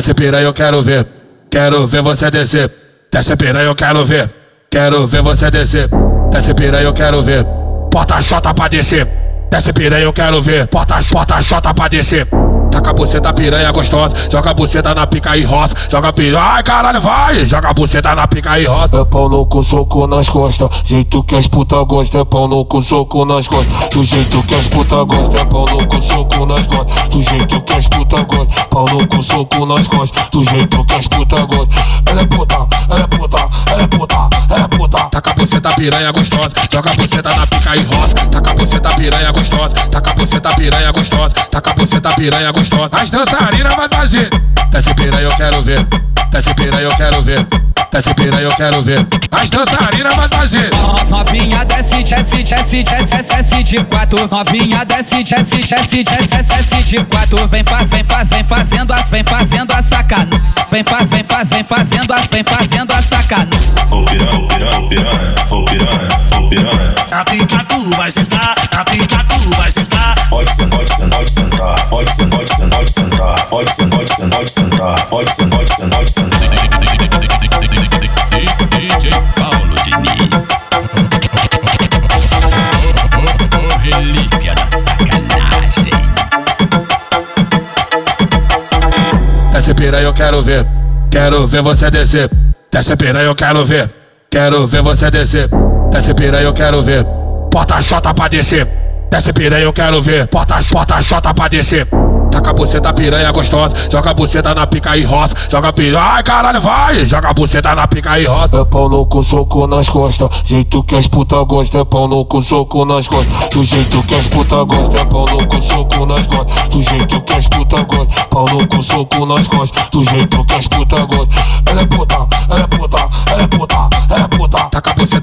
Desce piranha, eu quero ver. Quero ver você descer. Desce piranha, eu quero ver. Quero ver você descer. Desce piranha, eu quero ver. Bota chota pra descer. Desce piranha, eu quero ver. Bota chota pra descer. Taca a buceta piranha gostosa, joga a buceta na pica e roça, joga piranha, ai caralho, vai, joga a buceta na pica e roça. É pau cu, soco nas costas, jeito que as puta gostam, é pau cu, soco nas costas, do jeito que as puta gostam, é pau cu, soco nas costas, do jeito que as puta gostam, pau cu, soco nas costas, do jeito que as puta gostam. Ela é puta, ela é puta, ela é puta, buceta piranha gostosa, joga buceta na pica e roça, taca buceta piranha gostosa, taca buceta piranha gostosa, taca buceta piranha gostosa. As dançarinas vai fazer. Desce piranha, eu quero ver. Desce piranha, eu quero ver. Desce piranha, eu quero ver. As dançarinas vai fazer. Novinha desce, desce, desce, desce, desce de quatro. Novinha desce, desce, desce, desce, desce de quatro. Vem fazem, fazendo as, vem pode sentar, pode sentar, pode sentar. DJ Paulo Diniz. O relíquia da sacanagem. Desce piranha, eu quero ver. Quero ver você descer. Desce piranha, eu quero ver. Quero ver você descer. Desce piranha, eu quero ver. Bota chota pra descer. Desce piranha, eu quero ver. Bota chota pra descer. Taca a buceta piranha gostosa, joga a buceta na pica e roça, joga piranha, ai caralho, vai, joga a buceta na pica e roça. É pau cu, soco nas costas, jeito que as puta gostam, é pau cu, soco nas costas, do jeito que as puta gostam, é pau cu, soco nas costas, do jeito que as puta gostam, pau cu, soco nas costas, do jeito que as puta gostam. Ela é puta, ela é puta,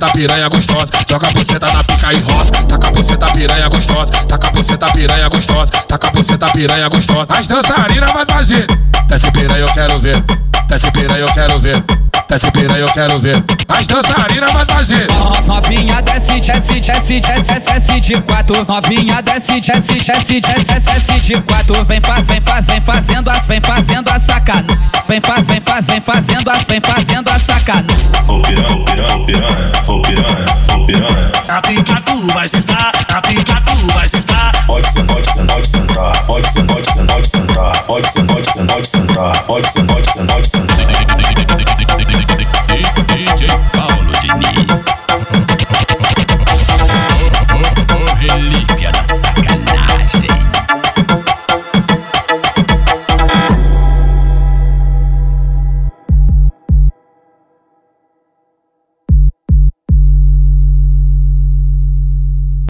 buceta piranha gostosa, joga a buceta na pica e roça, taca a buceta piranha gostosa, taca a buceta piranha gostosa, taca a buceta piranha gostosa. As dançarinas vai fazer. Desce piranha, eu quero ver. Desce piranha, eu quero ver. Desce piranha, eu quero ver. As dançarinas vai fazer. Novinha desce, desce, desce, desce, desce de quatro. Novinha desce, desce, desce, desce, desce de quatro. Vem fazem, fazem, fazendo as, vem fazendo a sacana. Vem fazem, fazem, fazendo as, vem fazendo a sacana. Ô piranha, piranha, piranha, ô piranha, vai sentar, na pica tu vai sentar. Pode ser, pode ser, pode sentar, pode ser, pode ser, pode sentar, pode ser, pode ser, pode sentar, pode ser, pode ser, pode sentar.